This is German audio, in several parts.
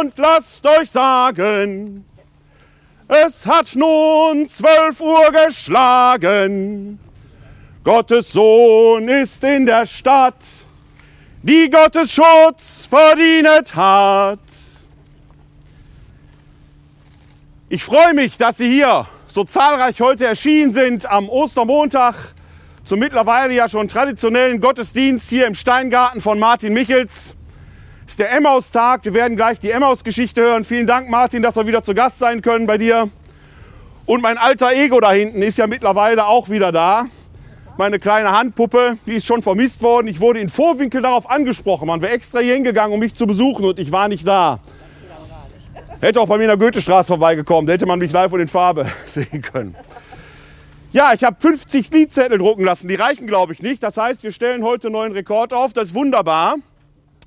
und lasst euch sagen, es hat nun zwölf Uhr geschlagen. Gottes Sohn ist in der Stadt, die Gottes Schutz verdient hat. Ich freue mich, dass Sie hier so zahlreich heute erschienen sind am Ostermontag zum mittlerweile ja schon traditionellen Gottesdienst hier im Steingarten von Martin Michels. Ist der Emmaus-Tag. Wir werden gleich die Emmaus-Geschichte hören. Vielen Dank, Martin, dass wir wieder zu Gast sein können bei dir. Und mein alter Ego da hinten ist ja mittlerweile auch wieder da. Meine kleine Handpuppe, die ist schon vermisst worden. Ich wurde in Vorwinkel darauf angesprochen. Man wäre extra hier hingegangen, um mich zu besuchen und ich war nicht da. Hätte auch bei mir in der Goethestraße vorbeigekommen, da hätte man mich live und in Farbe sehen können. Ja, ich habe 50 Liedzettel drucken lassen. Die reichen, glaube ich, nicht. Das heißt, wir stellen heute einen neuen Rekord auf. Das ist wunderbar.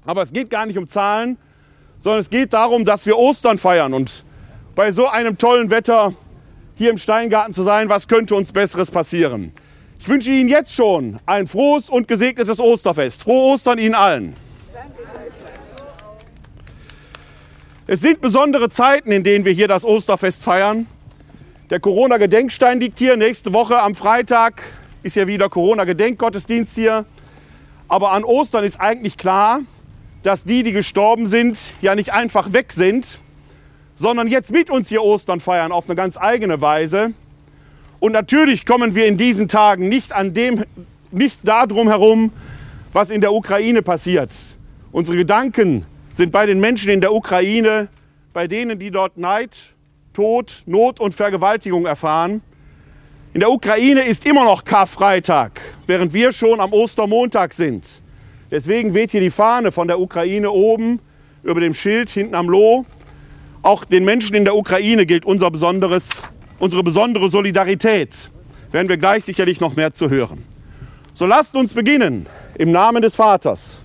Aber es geht gar nicht um Zahlen, sondern es geht darum, dass wir Ostern feiern. Und bei so einem tollen Wetter hier im Steingarten zu sein, was könnte uns Besseres passieren? Ich wünsche Ihnen jetzt schon ein frohes und gesegnetes Osterfest. Frohe Ostern Ihnen allen. Es sind besondere Zeiten, in denen wir hier das Osterfest feiern. Der Corona-Gedenkstein liegt hier. Nächste Woche am Freitag ist ja wieder Corona-Gedenkgottesdienst hier. Aber an Ostern ist eigentlich klar, dass die, die gestorben sind, ja nicht einfach weg sind, sondern jetzt mit uns hier Ostern feiern auf eine ganz eigene Weise. Und natürlich kommen wir in diesen Tagen nicht an dem, nicht darum herum, was in der Ukraine passiert. Unsere Gedanken sind bei den Menschen in der Ukraine, bei denen, die dort Neid Tod, Not und Vergewaltigung erfahren. In der Ukraine ist immer noch Karfreitag, während wir schon am Ostermontag sind. Deswegen weht hier die Fahne von der Ukraine oben über dem Schild hinten am Loh. Auch den Menschen in der Ukraine gilt unser besonderes, unsere besondere Solidarität. Werden wir gleich sicherlich noch mehr zu hören. So lasst uns beginnen im Namen des Vaters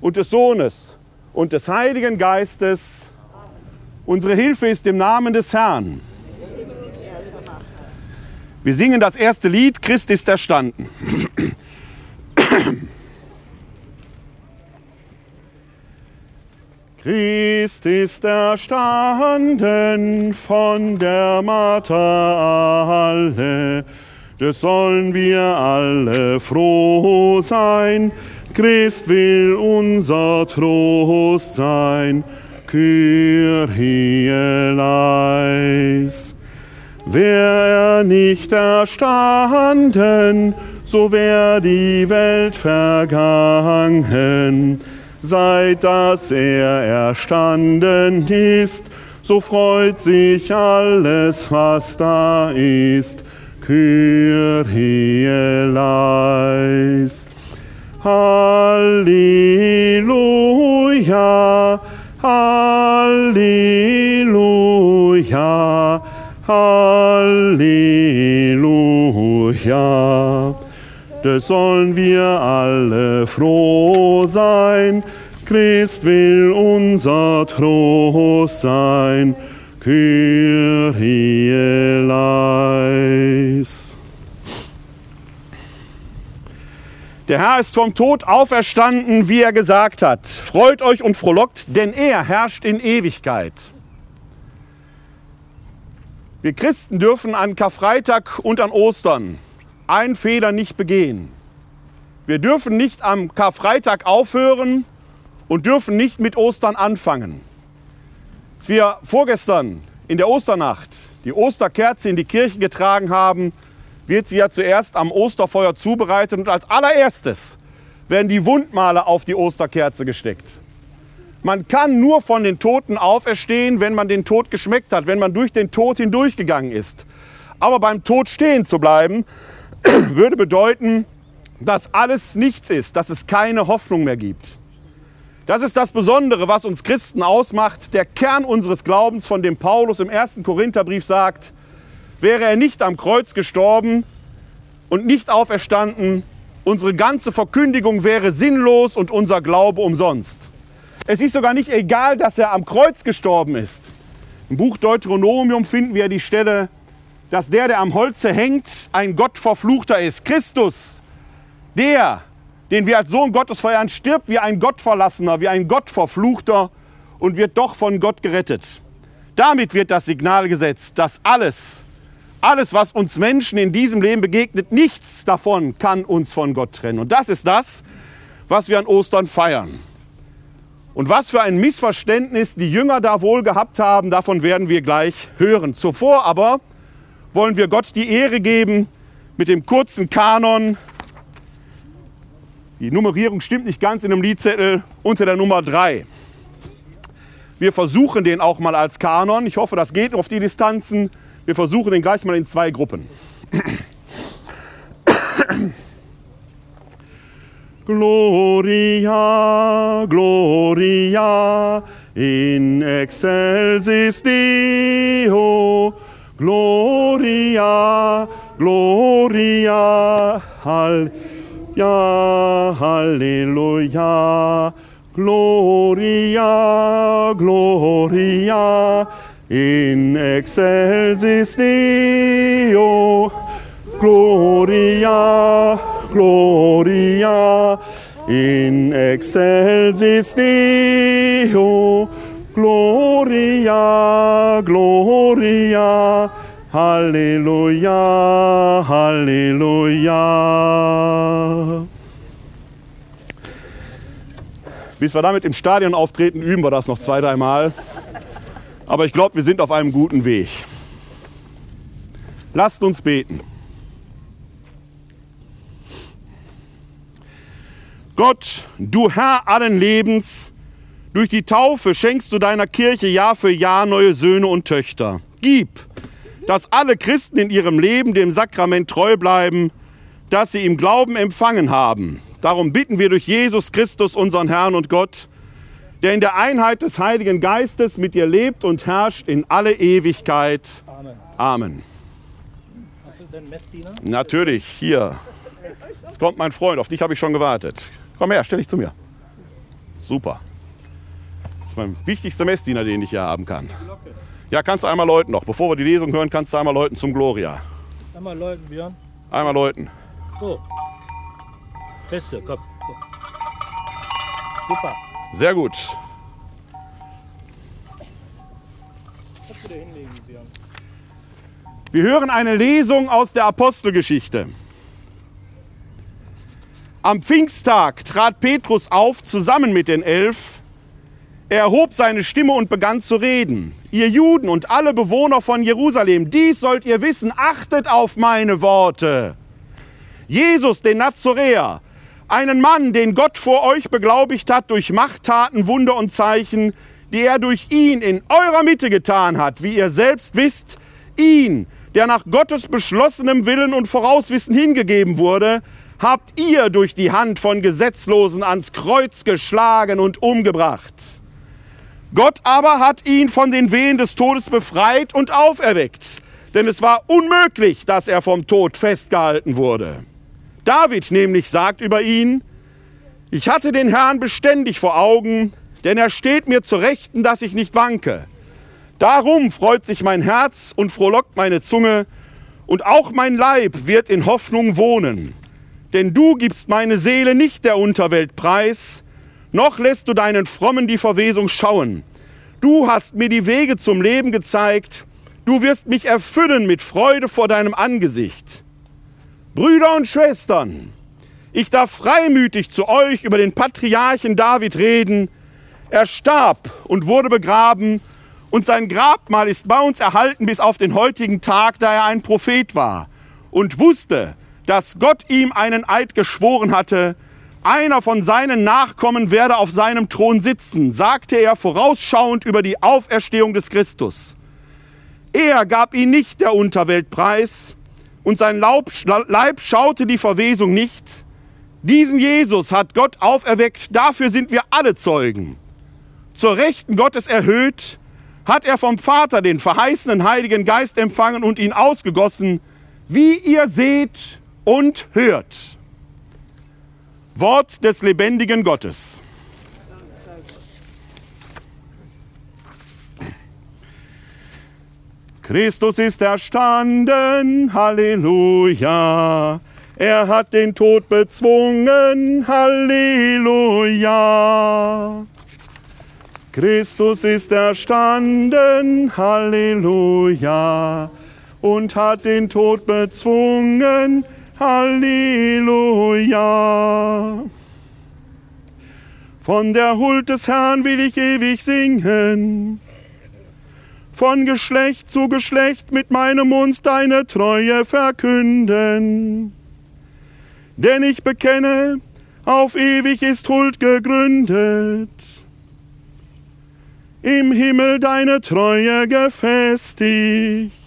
und des Sohnes und des Heiligen Geistes. Unsere Hilfe ist im Namen des Herrn. Wir singen das erste Lied, Christ ist erstanden. Christ ist erstanden von der Martha alle, das sollen wir alle froh sein. Christ will unser Trost sein. Kyrie leis. Wär er nicht erstanden, so wär die Welt vergangen. Seit dass er erstanden ist, so freut sich alles, was da ist. Kyrie leis. Halleluja. Halleluja, Halleluja. Das sollen wir alle froh sein. Christ will unser Trost sein. Kyrie leis. Der Herr ist vom Tod auferstanden, wie er gesagt hat. Freut euch und frohlockt, denn er herrscht in Ewigkeit. Wir Christen dürfen an Karfreitag und an Ostern einen Fehler nicht begehen. Wir dürfen nicht am Karfreitag aufhören und dürfen nicht mit Ostern anfangen. Als wir vorgestern in der Osternacht die Osterkerze in die Kirche getragen haben, wird sie ja zuerst am Osterfeuer zubereitet und als allererstes werden die Wundmale auf die Osterkerze gesteckt. Man kann nur von den Toten auferstehen, wenn man den Tod geschmeckt hat, wenn man durch den Tod hindurchgegangen ist. Aber beim Tod stehen zu bleiben, würde bedeuten, dass alles nichts ist, dass es keine Hoffnung mehr gibt. Das ist das Besondere, was uns Christen ausmacht, der Kern unseres Glaubens, von dem Paulus im ersten Korintherbrief sagt, Wäre er nicht am Kreuz gestorben und nicht auferstanden, unsere ganze Verkündigung wäre sinnlos und unser Glaube umsonst. Es ist sogar nicht egal, dass er am Kreuz gestorben ist. Im Buch Deuteronomium finden wir die Stelle, dass der, der am Holze hängt, ein Gott verfluchter ist. Christus, der, den wir als Sohn Gottes feiern, stirbt wie ein Gottverlassener, wie ein Gottverfluchter und wird doch von Gott gerettet. Damit wird das Signal gesetzt, dass alles, alles, was uns Menschen in diesem Leben begegnet, nichts davon kann uns von Gott trennen. Und das ist das, was wir an Ostern feiern. Und was für ein Missverständnis die Jünger da wohl gehabt haben, davon werden wir gleich hören. Zuvor aber wollen wir Gott die Ehre geben mit dem kurzen Kanon. Die Nummerierung stimmt nicht ganz in dem Liedzettel unter der Nummer 3. Wir versuchen den auch mal als Kanon. Ich hoffe, das geht auf die Distanzen. Wir versuchen den gleich mal in zwei Gruppen. Gloria, Gloria, in excelsis Deo. Gloria, Gloria, Hall, ja, Halleluja. Gloria, Gloria, in excelsis Deo. Gloria, Gloria, in excelsis Deo. Gloria, Gloria, Halleluja, Halleluja. Bis wir damit im Stadion auftreten, üben wir das noch zwei, dreimal. Aber ich glaube, wir sind auf einem guten Weg. Lasst uns beten. Gott, du Herr allen Lebens, durch die Taufe schenkst du deiner Kirche Jahr für Jahr neue Söhne und Töchter. Gib, dass alle Christen in ihrem Leben dem Sakrament treu bleiben, das sie im Glauben empfangen haben. Darum bitten wir durch Jesus Christus, unseren Herrn und Gott, der in der Einheit des Heiligen Geistes mit dir lebt und herrscht in alle Ewigkeit. Amen. Amen. Hast du denn Messdiener? Natürlich, hier. Jetzt kommt mein Freund, auf dich habe ich schon gewartet. Komm her, stell dich zu mir. Super. Ist mein wichtigster Messdiener, den ich hier haben kann. Ja, kannst du einmal läuten noch. Bevor wir die Lesung hören, kannst du einmal läuten zum Gloria. Einmal läuten, Björn. Einmal läuten. So. Feste, komm. So. Super. Sehr gut. Wir hören eine Lesung aus der Apostelgeschichte. Am Pfingsttag trat Petrus auf zusammen mit den Elf. Er erhob seine Stimme und begann zu reden. Ihr Juden und alle Bewohner von Jerusalem, dies sollt ihr wissen, achtet auf meine Worte. Jesus, den Nazoräer, einen Mann, den Gott vor euch beglaubigt hat durch Machttaten, Wunder und Zeichen, die er durch ihn in eurer Mitte getan hat, wie ihr selbst wisst, ihn, der nach Gottes beschlossenem Willen und Vorauswissen hingegeben wurde, habt ihr durch die Hand von Gesetzlosen ans Kreuz geschlagen und umgebracht. Gott aber hat ihn von den Wehen des Todes befreit und auferweckt, denn es war unmöglich, dass er vom Tod festgehalten wurde. David nämlich sagt über ihn, ich hatte den Herrn beständig vor Augen, denn er steht mir zu Rechten, dass ich nicht wanke. Darum freut sich mein Herz und frohlockt meine Zunge, und auch mein Leib wird in Hoffnung wohnen. Denn du gibst meine Seele nicht der Unterwelt preis, noch lässt du deinen Frommen die Verwesung schauen. Du hast mir die Wege zum Leben gezeigt, du wirst mich erfüllen mit Freude vor deinem Angesicht. Brüder und Schwestern, ich darf freimütig zu euch über den Patriarchen David reden. Er starb und wurde begraben, und sein Grabmal ist bei uns erhalten bis auf den heutigen Tag, da er ein Prophet war und wusste, dass Gott ihm einen Eid geschworen hatte, einer von seinen Nachkommen werde auf seinem Thron sitzen, sagte er vorausschauend über die Auferstehung des Christus. Er gab ihn nicht der Unterwelt preis und sein Leib schaute die Verwesung nicht. Diesen Jesus hat Gott auferweckt, dafür sind wir alle Zeugen. Zur Rechten Gottes erhöht, hat er vom Vater den verheißenen Heiligen Geist empfangen und ihn ausgegossen, wie ihr seht und hört. Wort des lebendigen Gottes. Christus ist erstanden, Halleluja. Er hat den Tod bezwungen, Halleluja. Christus ist erstanden, Halleluja, und hat den Tod bezwungen, Halleluja. Von der Huld des Herrn will ich ewig singen, von Geschlecht zu Geschlecht mit meinem Mund deine Treue verkünden. Denn ich bekenne, auf ewig ist Huld gegründet, im Himmel deine Treue gefestigt.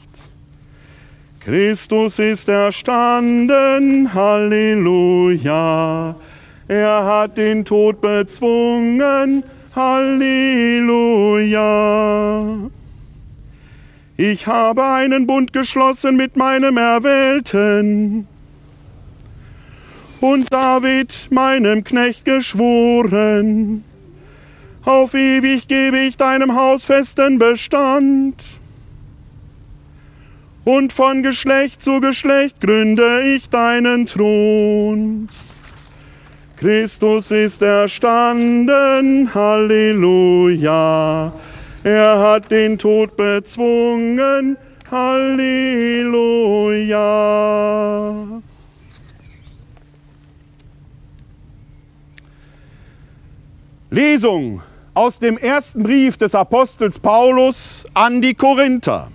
Christus ist erstanden, Halleluja. Er hat den Tod bezwungen, Halleluja. Ich habe einen Bund geschlossen mit meinem Erwählten und David, meinem Knecht, geschworen. Auf ewig gebe ich deinem Haus festen Bestand. Und von Geschlecht zu Geschlecht gründe ich deinen Thron. Christus ist erstanden, Halleluja. Er hat den Tod bezwungen, Halleluja. Lesung aus dem ersten Brief des Apostels Paulus an die Korinther.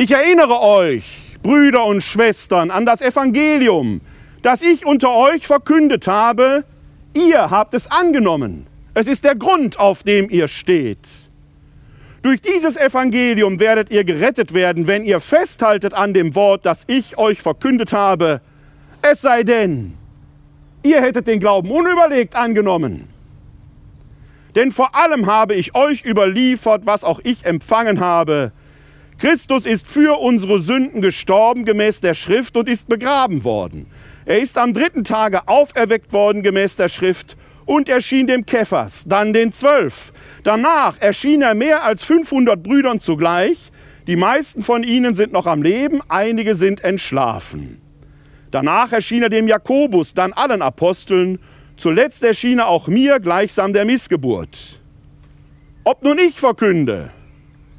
Ich erinnere euch, Brüder und Schwestern, an das Evangelium, das ich unter euch verkündet habe. Ihr habt es angenommen. Es ist der Grund, auf dem ihr steht. Durch dieses Evangelium werdet ihr gerettet werden, wenn ihr festhaltet an dem Wort, das ich euch verkündet habe. Es sei denn, ihr hättet den Glauben unüberlegt angenommen. Denn vor allem habe ich euch überliefert, was auch ich empfangen habe. Christus ist für unsere Sünden gestorben gemäß der Schrift und ist begraben worden. Er ist am dritten Tage auferweckt worden gemäß der Schrift und erschien dem Kephas, dann den Zwölf. Danach erschien er mehr als 500 Brüdern zugleich. Die meisten von ihnen sind noch am Leben, einige sind entschlafen. Danach erschien er dem Jakobus, dann allen Aposteln Zuletzt erschien er auch mir gleichsam der Missgeburt. Ob nun ich verkünde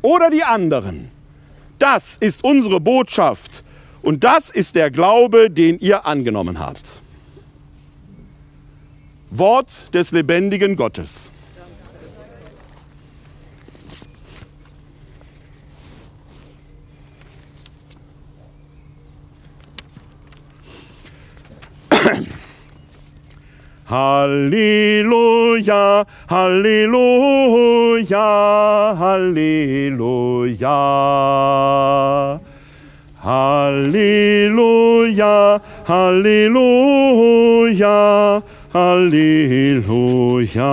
oder die anderen, das ist unsere Botschaft und das ist der Glaube, den ihr angenommen habt. Wort des lebendigen Gottes. Halleluja, Halleluja, Halleluja. Halleluja, Halleluja, Halleluja.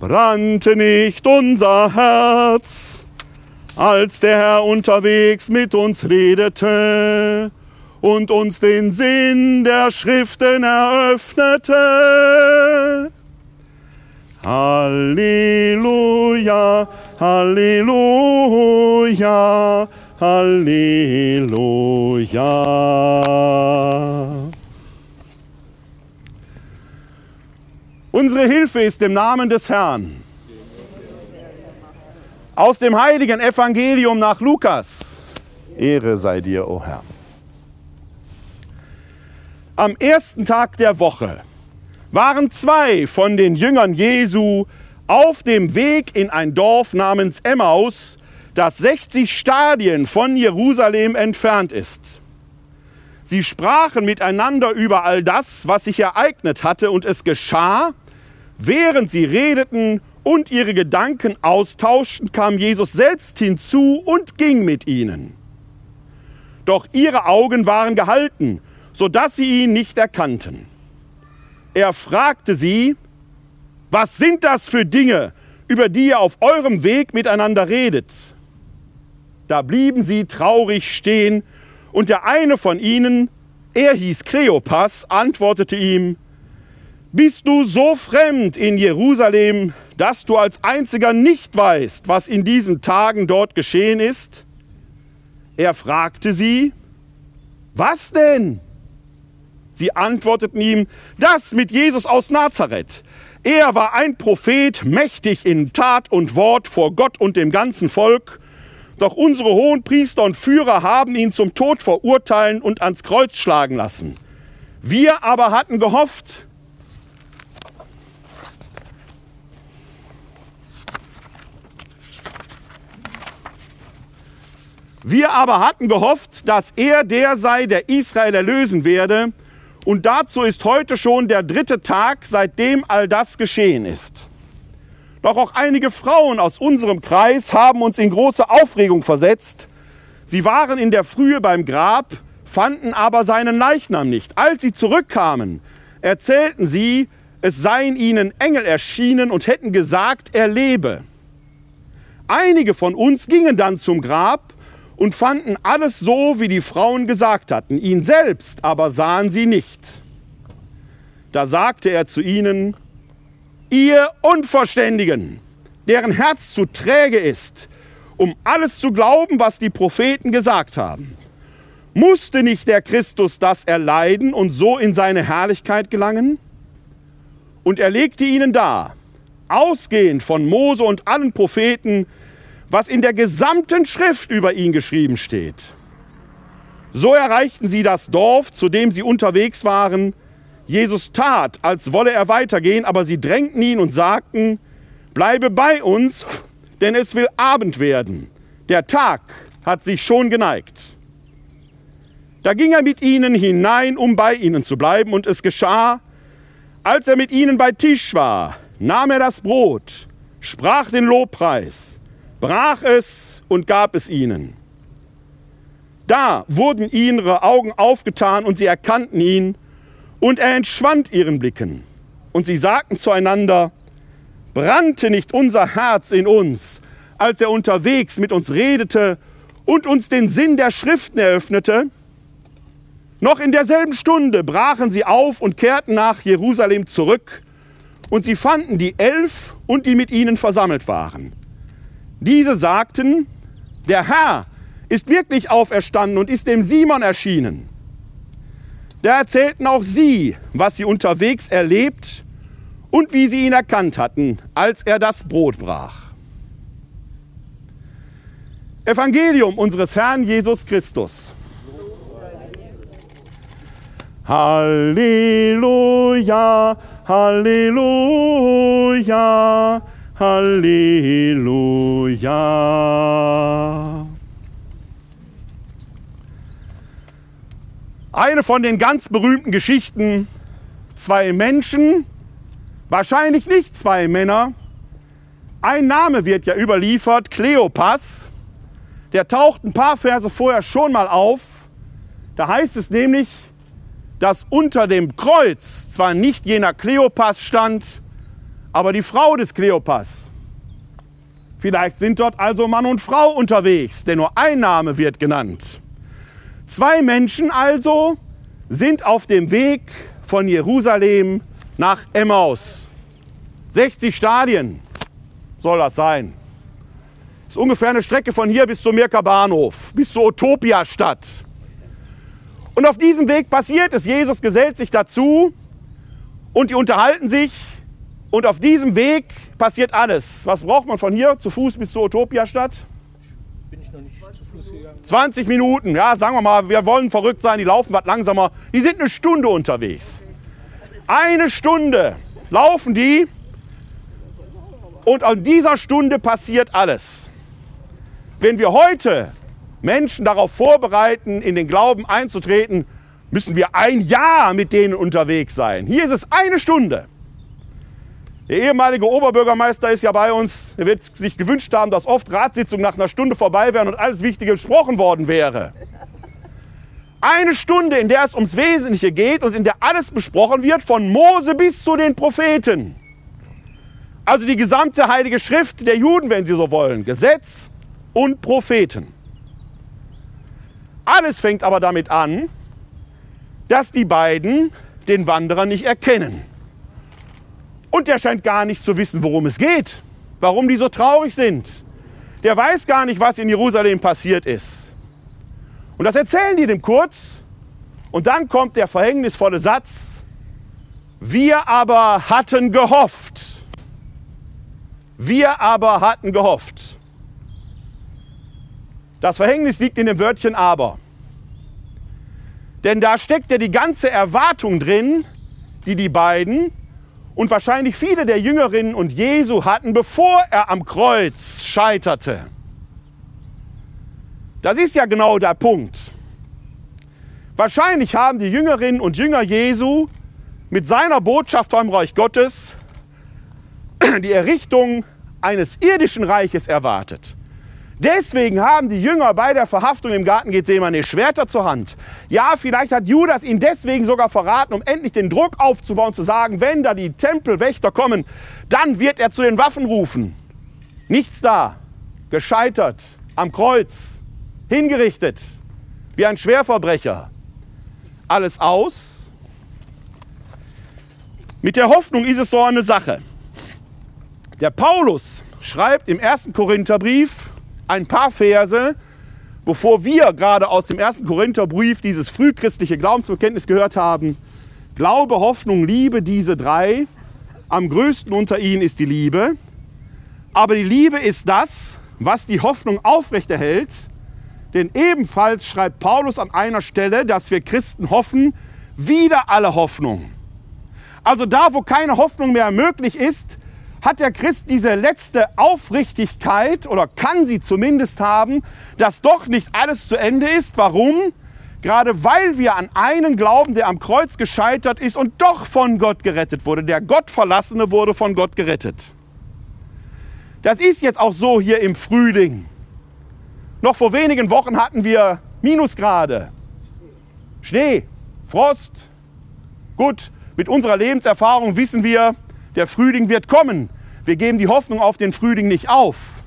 Brannte nicht unser Herz, als der Herr unterwegs mit uns redete und uns den Sinn der Schriften eröffnete. Halleluja, Halleluja, Halleluja. Unsere Hilfe ist im Namen des Herrn. Aus dem heiligen Evangelium nach Lukas. Ehre sei dir, o oh Herr. Am ersten Tag der Woche waren zwei von den Jüngern Jesu auf dem Weg in ein Dorf namens Emmaus, das 60 Stadien von Jerusalem entfernt ist. Sie sprachen miteinander über all das, was sich ereignet hatte, und es geschah, während sie redeten und ihre Gedanken austauschten, kam Jesus selbst hinzu und ging mit ihnen. Doch ihre Augen waren gehalten sodass sie ihn nicht erkannten. Er fragte sie, was sind das für Dinge, über die ihr auf eurem Weg miteinander redet? Da blieben sie traurig stehen, und der eine von ihnen, er hieß Kleopas, antwortete ihm, Bist du so fremd in Jerusalem, dass du als einziger nicht weißt, was in diesen Tagen dort geschehen ist? Er fragte sie, was denn? Sie antworteten ihm, das mit Jesus aus Nazareth. Er war ein Prophet, mächtig in Tat und Wort vor Gott und dem ganzen Volk. Doch unsere hohen Priester und Führer haben ihn zum Tod verurteilen und ans Kreuz schlagen lassen. Wir aber hatten gehofft, Wir aber hatten gehofft, dass er der sei, der Israel erlösen werde. Und dazu ist heute schon der dritte Tag, seitdem all das geschehen ist. Doch auch einige Frauen aus unserem Kreis haben uns in große Aufregung versetzt. Sie waren in der Frühe beim Grab, fanden aber seinen Leichnam nicht. Als sie zurückkamen, erzählten sie, es seien ihnen Engel erschienen und hätten gesagt, er lebe. Einige von uns gingen dann zum Grab und fanden alles so, wie die Frauen gesagt hatten. Ihn selbst aber sahen sie nicht. Da sagte er zu ihnen, ihr Unverständigen, deren Herz zu träge ist, um alles zu glauben, was die Propheten gesagt haben. Musste nicht der Christus das erleiden und so in seine Herrlichkeit gelangen? Und er legte ihnen dar, ausgehend von Mose und allen Propheten, was in der gesamten Schrift über ihn geschrieben steht. So erreichten sie das Dorf, zu dem sie unterwegs waren. Jesus tat, als wolle er weitergehen, aber sie drängten ihn und sagten, bleibe bei uns, denn es will Abend werden. Der Tag hat sich schon geneigt. Da ging er mit ihnen hinein, um bei ihnen zu bleiben, und es geschah, als er mit ihnen bei Tisch war, nahm er das Brot, sprach den Lobpreis, brach es und gab es ihnen. Da wurden ihre Augen aufgetan und sie erkannten ihn, und er entschwand ihren Blicken. Und sie sagten zueinander, brannte nicht unser Herz in uns, als er unterwegs mit uns redete und uns den Sinn der Schriften eröffnete? Noch in derselben Stunde brachen sie auf und kehrten nach Jerusalem zurück, und sie fanden die Elf und die mit ihnen versammelt waren. Diese sagten, der Herr ist wirklich auferstanden und ist dem Simon erschienen. Da erzählten auch sie, was sie unterwegs erlebt und wie sie ihn erkannt hatten, als er das Brot brach. Evangelium unseres Herrn Jesus Christus. Halleluja, Halleluja. Halleluja. Eine von den ganz berühmten Geschichten, zwei Menschen, wahrscheinlich nicht zwei Männer, ein Name wird ja überliefert, Kleopas, der taucht ein paar Verse vorher schon mal auf. Da heißt es nämlich, dass unter dem Kreuz zwar nicht jener Kleopas stand, aber die Frau des Kleopas. Vielleicht sind dort also Mann und Frau unterwegs, denn nur ein Name wird genannt. Zwei Menschen also sind auf dem Weg von Jerusalem nach Emmaus. 60 Stadien soll das sein. Das ist ungefähr eine Strecke von hier bis zum Mirker Bahnhof, bis zur Utopia-Stadt. Und auf diesem Weg passiert es. Jesus gesellt sich dazu und die unterhalten sich und auf diesem Weg passiert alles. Was braucht man von hier zu Fuß bis zur Utopia-Stadt? Bin ich noch nicht zu Fuß gegangen. 20 Minuten, ja, sagen wir mal, wir wollen verrückt sein, die laufen was langsamer. Die sind eine Stunde unterwegs. Eine Stunde laufen die und an dieser Stunde passiert alles. Wenn wir heute Menschen darauf vorbereiten, in den Glauben einzutreten, müssen wir ein Jahr mit denen unterwegs sein. Hier ist es eine Stunde. Der ehemalige Oberbürgermeister ist ja bei uns. Er wird sich gewünscht haben, dass oft Ratssitzungen nach einer Stunde vorbei wären und alles Wichtige besprochen worden wäre. Eine Stunde, in der es ums Wesentliche geht und in der alles besprochen wird, von Mose bis zu den Propheten. Also die gesamte Heilige Schrift der Juden, wenn Sie so wollen. Gesetz und Propheten. Alles fängt aber damit an, dass die beiden den Wanderer nicht erkennen. Und der scheint gar nicht zu wissen, worum es geht, warum die so traurig sind. Der weiß gar nicht, was in Jerusalem passiert ist. Und das erzählen die dem kurz. Und dann kommt der verhängnisvolle Satz, wir aber hatten gehofft. Wir aber hatten gehofft. Das Verhängnis liegt in dem Wörtchen aber. Denn da steckt ja die ganze Erwartung drin, die die beiden und wahrscheinlich viele der Jüngerinnen und Jesu hatten, bevor er am Kreuz scheiterte. Das ist ja genau der Punkt. Wahrscheinlich haben die Jüngerinnen und Jünger Jesu mit seiner Botschaft vom Reich Gottes die Errichtung eines irdischen Reiches erwartet. Deswegen haben die Jünger bei der Verhaftung im Garten Gethsemane Schwerter zur Hand. Ja, vielleicht hat Judas ihn deswegen sogar verraten, um endlich den Druck aufzubauen, zu sagen, wenn da die Tempelwächter kommen, dann wird er zu den Waffen rufen. Nichts da, gescheitert, am Kreuz, hingerichtet, wie ein Schwerverbrecher. Alles aus. Mit der Hoffnung ist es so eine Sache. Der Paulus schreibt im ersten Korintherbrief, ein paar Verse, bevor wir gerade aus dem ersten Korintherbrief dieses frühchristliche Glaubensbekenntnis gehört haben. Glaube, Hoffnung, Liebe, diese drei. Am größten unter ihnen ist die Liebe. Aber die Liebe ist das, was die Hoffnung aufrechterhält. Denn ebenfalls schreibt Paulus an einer Stelle, dass wir Christen hoffen, wieder alle Hoffnung. Also da, wo keine Hoffnung mehr möglich ist, hat der Christ diese letzte Aufrichtigkeit oder kann sie zumindest haben, dass doch nicht alles zu Ende ist. Warum? Gerade weil wir an einen glauben, der am Kreuz gescheitert ist und doch von Gott gerettet wurde. Der Gottverlassene wurde von Gott gerettet. Das ist jetzt auch so hier im Frühling. Noch vor wenigen Wochen hatten wir Minusgrade, Schnee, Frost. Gut, mit unserer Lebenserfahrung wissen wir, der Frühling wird kommen. Wir geben die Hoffnung auf den Frühling nicht auf.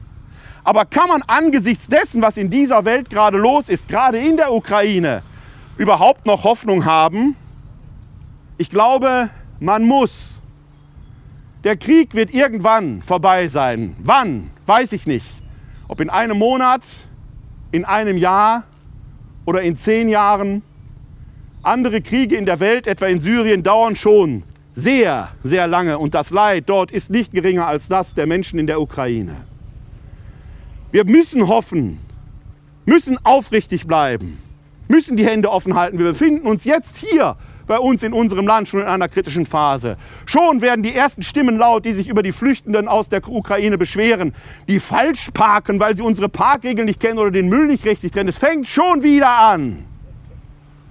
Aber kann man angesichts dessen, was in dieser Welt gerade los ist, gerade in der Ukraine, überhaupt noch Hoffnung haben? Ich glaube, man muss. Der Krieg wird irgendwann vorbei sein. Wann? Weiß ich nicht. Ob in einem Monat, in einem Jahr oder in zehn Jahren. Andere Kriege in der Welt, etwa in Syrien, dauern schon sehr, sehr lange und das Leid dort ist nicht geringer als das der Menschen in der Ukraine. Wir müssen hoffen, müssen aufrichtig bleiben, müssen die Hände offen halten. Wir befinden uns jetzt hier bei uns in unserem Land schon in einer kritischen Phase. Schon werden die ersten Stimmen laut, die sich über die Flüchtenden aus der Ukraine beschweren, die falsch parken, weil sie unsere Parkregeln nicht kennen oder den Müll nicht richtig trennen. Es fängt schon wieder an.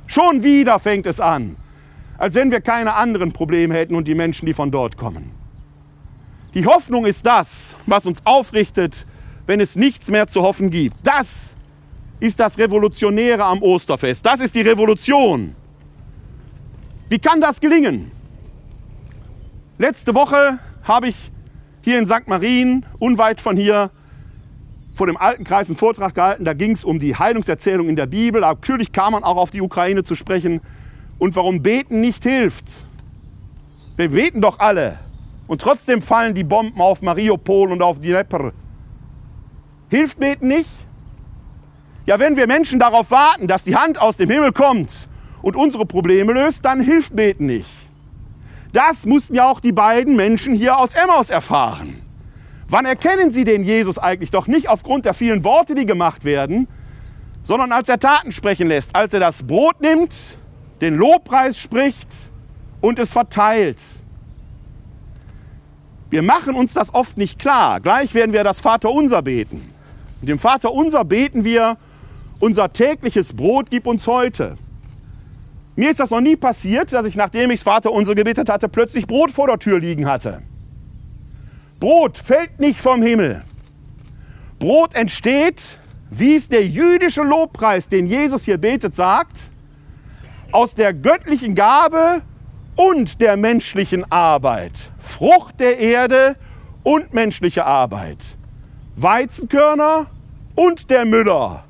Schon wieder fängt es an als wenn wir keine anderen Probleme hätten und die Menschen, die von dort kommen. Die Hoffnung ist das, was uns aufrichtet, wenn es nichts mehr zu hoffen gibt. Das ist das Revolutionäre am Osterfest. Das ist die Revolution. Wie kann das gelingen? Letzte Woche habe ich hier in St. Marien, unweit von hier, vor dem alten Kreis einen Vortrag gehalten. Da ging es um die Heilungserzählung in der Bibel. Natürlich kam man auch auf die Ukraine zu sprechen und warum Beten nicht hilft. Wir beten doch alle. Und trotzdem fallen die Bomben auf Mariupol und auf Dnepr. Hilft Beten nicht? Ja, wenn wir Menschen darauf warten, dass die Hand aus dem Himmel kommt und unsere Probleme löst, dann hilft Beten nicht. Das mussten ja auch die beiden Menschen hier aus Emmaus erfahren. Wann erkennen sie den Jesus eigentlich? Doch nicht aufgrund der vielen Worte, die gemacht werden, sondern als er Taten sprechen lässt, als er das Brot nimmt den Lobpreis spricht und es verteilt. Wir machen uns das oft nicht klar. Gleich werden wir das Vaterunser beten. Mit dem Vaterunser beten wir, unser tägliches Brot gib uns heute. Mir ist das noch nie passiert, dass ich, nachdem ich das Vaterunser gebetet hatte, plötzlich Brot vor der Tür liegen hatte. Brot fällt nicht vom Himmel. Brot entsteht, wie es der jüdische Lobpreis, den Jesus hier betet, sagt, aus der göttlichen Gabe und der menschlichen Arbeit. Frucht der Erde und menschliche Arbeit. Weizenkörner und der Müller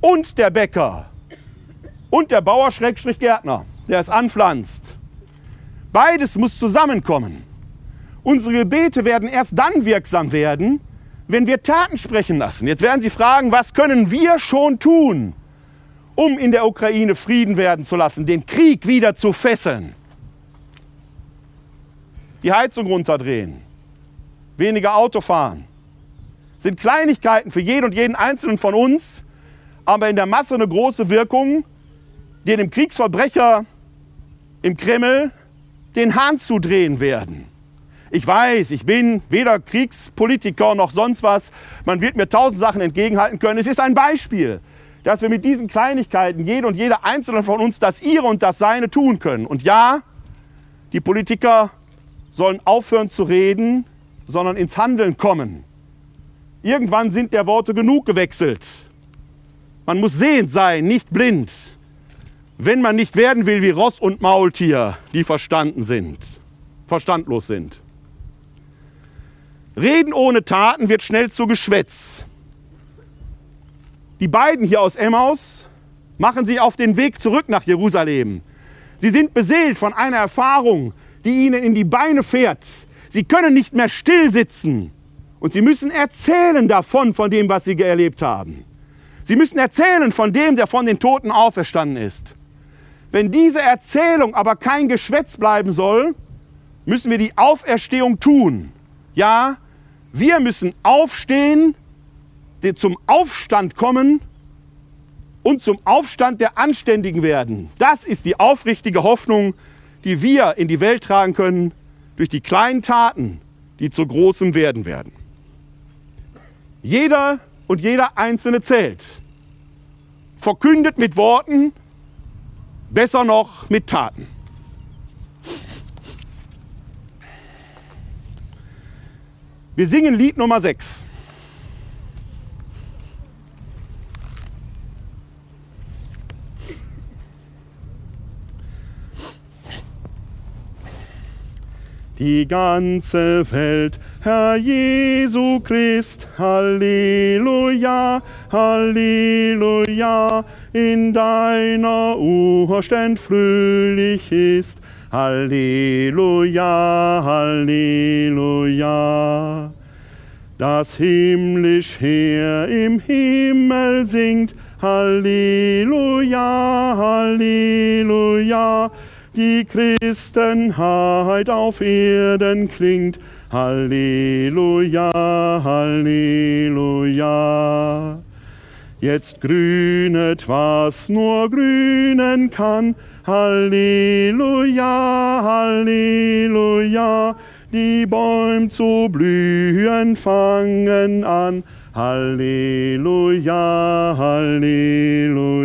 und der Bäcker und der Bauer-Gärtner, der es anpflanzt. Beides muss zusammenkommen. Unsere Gebete werden erst dann wirksam werden, wenn wir Taten sprechen lassen. Jetzt werden Sie fragen, was können wir schon tun? Um in der Ukraine Frieden werden zu lassen, den Krieg wieder zu fesseln. Die Heizung runterdrehen, weniger Auto fahren, sind Kleinigkeiten für jeden und jeden Einzelnen von uns, aber in der Masse eine große Wirkung, die dem Kriegsverbrecher im Kreml den Hahn zudrehen werden. Ich weiß, ich bin weder Kriegspolitiker noch sonst was. Man wird mir tausend Sachen entgegenhalten können. Es ist ein Beispiel, dass wir mit diesen Kleinigkeiten, jede und jeder Einzelne von uns, das ihre und das seine tun können. Und ja, die Politiker sollen aufhören zu reden, sondern ins Handeln kommen. Irgendwann sind der Worte genug gewechselt. Man muss sehend sein, nicht blind, wenn man nicht werden will wie Ross und Maultier, die verstanden sind, verstandlos sind. Reden ohne Taten wird schnell zu Geschwätz. Die beiden hier aus Emmaus machen sich auf den Weg zurück nach Jerusalem. Sie sind beseelt von einer Erfahrung, die ihnen in die Beine fährt. Sie können nicht mehr still sitzen und sie müssen erzählen davon, von dem, was sie erlebt haben. Sie müssen erzählen von dem, der von den Toten auferstanden ist. Wenn diese Erzählung aber kein Geschwätz bleiben soll, müssen wir die Auferstehung tun. Ja, wir müssen aufstehen, zum Aufstand kommen und zum Aufstand der Anständigen werden. Das ist die aufrichtige Hoffnung, die wir in die Welt tragen können durch die kleinen Taten, die zu großem werden werden. Jeder und jeder Einzelne zählt. Verkündet mit Worten, besser noch mit Taten. Wir singen Lied Nummer 6. Die ganze Welt, Herr Jesu Christ, Halleluja, Halleluja, in deiner Urständ fröhlich ist, Halleluja, Halleluja. Das himmlisch Heer im Himmel singt, Halleluja, Halleluja. Die Christenheit auf Erden klingt, Halleluja, Halleluja. Jetzt grünet, was nur grünen kann, Halleluja, Halleluja, die Bäume zu blühen fangen an. Halleluja, Halleluja.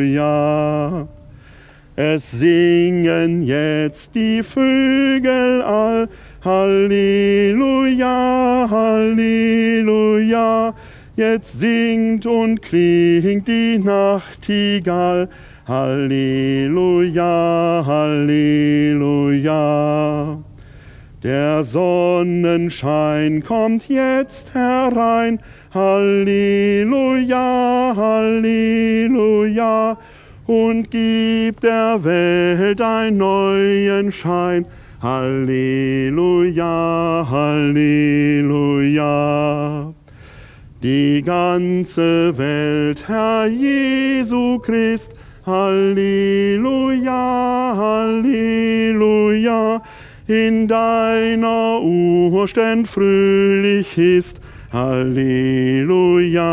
Es singen jetzt die Vögel all. Halleluja, Halleluja. Jetzt singt und klingt die Nachtigall. Halleluja, Halleluja. Der Sonnenschein kommt jetzt herein. Halleluja, Halleluja. Und gibt der Welt einen neuen Schein. Halleluja, Halleluja. Die ganze Welt, Herr Jesu Christ, Halleluja, Halleluja, in deiner Urständ fröhlich ist. Halleluja,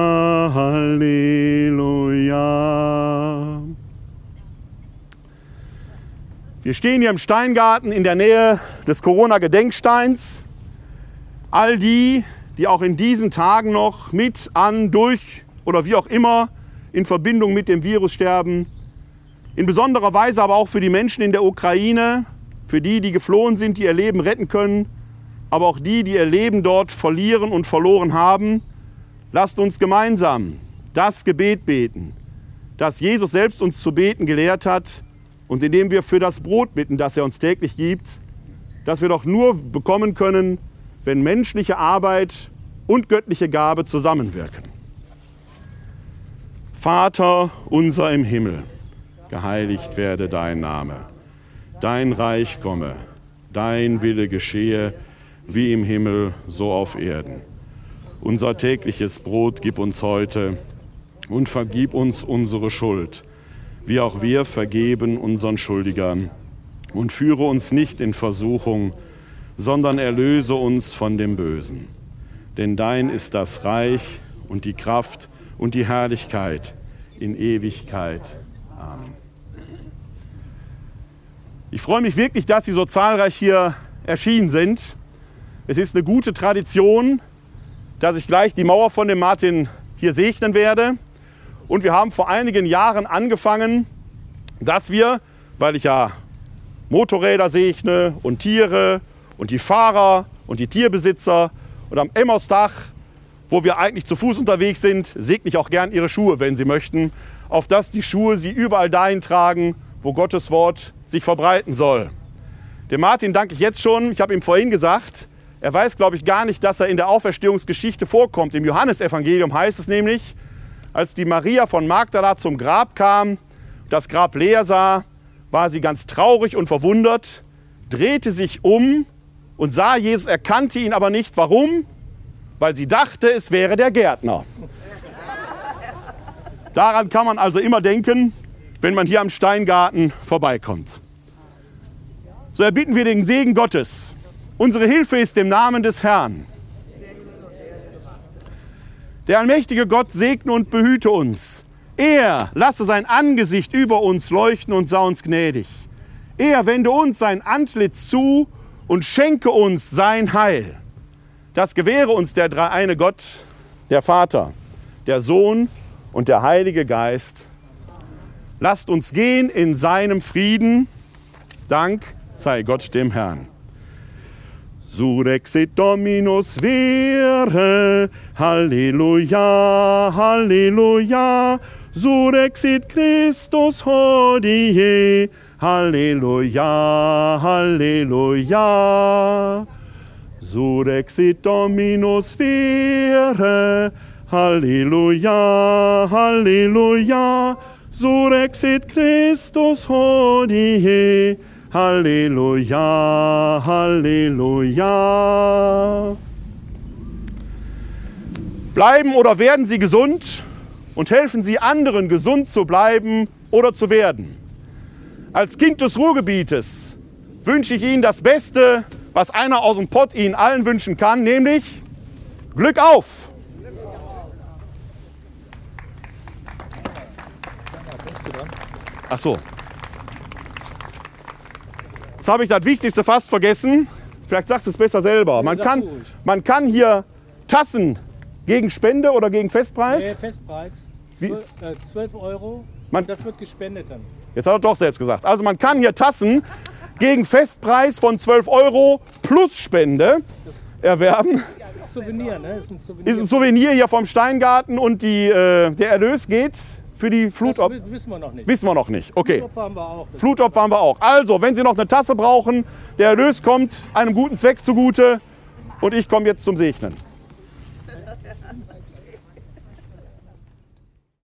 Halleluja. Wir stehen hier im Steingarten in der Nähe des Corona-Gedenksteins. All die, die auch in diesen Tagen noch mit, an, durch oder wie auch immer in Verbindung mit dem Virus sterben, in besonderer Weise aber auch für die Menschen in der Ukraine, für die, die geflohen sind, die ihr Leben retten können, aber auch die, die ihr Leben dort verlieren und verloren haben. Lasst uns gemeinsam das Gebet beten, das Jesus selbst uns zu beten gelehrt hat und indem wir für das Brot bitten, das er uns täglich gibt, das wir doch nur bekommen können, wenn menschliche Arbeit und göttliche Gabe zusammenwirken. Vater unser im Himmel, geheiligt werde dein Name. Dein Reich komme, dein Wille geschehe, wie im Himmel, so auf Erden. Unser tägliches Brot gib uns heute und vergib uns unsere Schuld, wie auch wir vergeben unseren Schuldigern. Und führe uns nicht in Versuchung, sondern erlöse uns von dem Bösen. Denn dein ist das Reich und die Kraft und die Herrlichkeit in Ewigkeit. Amen. Ich freue mich wirklich, dass Sie so zahlreich hier erschienen sind. Es ist eine gute Tradition, dass ich gleich die Mauer von dem Martin hier segnen werde. Und wir haben vor einigen Jahren angefangen, dass wir, weil ich ja Motorräder segne und Tiere und die Fahrer und die Tierbesitzer und am Emmausdach, wo wir eigentlich zu Fuß unterwegs sind, segne ich auch gern ihre Schuhe, wenn sie möchten, auf dass die Schuhe sie überall dahin tragen, wo Gottes Wort sich verbreiten soll. Dem Martin danke ich jetzt schon. Ich habe ihm vorhin gesagt, er weiß, glaube ich, gar nicht, dass er in der Auferstehungsgeschichte vorkommt. Im Johannesevangelium heißt es nämlich, als die Maria von Magdala zum Grab kam, das Grab leer sah, war sie ganz traurig und verwundert, drehte sich um und sah Jesus, erkannte ihn aber nicht. Warum? Weil sie dachte, es wäre der Gärtner. Daran kann man also immer denken, wenn man hier am Steingarten vorbeikommt. So erbitten wir den Segen Gottes. Unsere Hilfe ist im Namen des Herrn. Der allmächtige Gott segne und behüte uns. Er lasse sein Angesicht über uns leuchten und sei uns gnädig. Er wende uns sein Antlitz zu und schenke uns sein Heil. Das gewähre uns der dreieine Gott, der Vater, der Sohn und der Heilige Geist. Lasst uns gehen in seinem Frieden. Dank sei Gott dem Herrn. Surexit Dominus vere, Halleluja, Halleluja. Surexit Christus hodie, Halleluja, Halleluja. Surexit Dominus vere, Halleluja, Halleluja. Surexit Christus hodie, Halleluja, Halleluja. Bleiben oder werden Sie gesund und helfen Sie anderen, gesund zu bleiben oder zu werden. Als Kind des Ruhrgebietes wünsche ich Ihnen das Beste, was einer aus dem Pott Ihnen allen wünschen kann, nämlich Glück auf! Ach so. Jetzt habe ich das Wichtigste fast vergessen. Vielleicht sagst du es besser selber. Man kann, man kann hier Tassen gegen Spende oder gegen Festpreis? Nee, Festpreis. Wie? 12, äh, 12 Euro. Man- das wird gespendet dann. Jetzt hat er doch selbst gesagt. Also man kann hier Tassen gegen Festpreis von 12 Euro plus Spende erwerben. Souvenir, ne? Ist ein Souvenir. Ist ein Souvenir hier vom Steingarten und die, äh, der Erlös geht für die Flutopfer. wi- wissen wir noch nicht. Wissen wir noch nicht. Okay. Flutopfer haben wir auch. Flutopfer haben wir auch. Also, wenn Sie noch eine Tasse brauchen, der Erlös kommt einem guten Zweck zugute und ich komme jetzt zum Segnen.